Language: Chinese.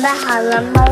准备好了吗？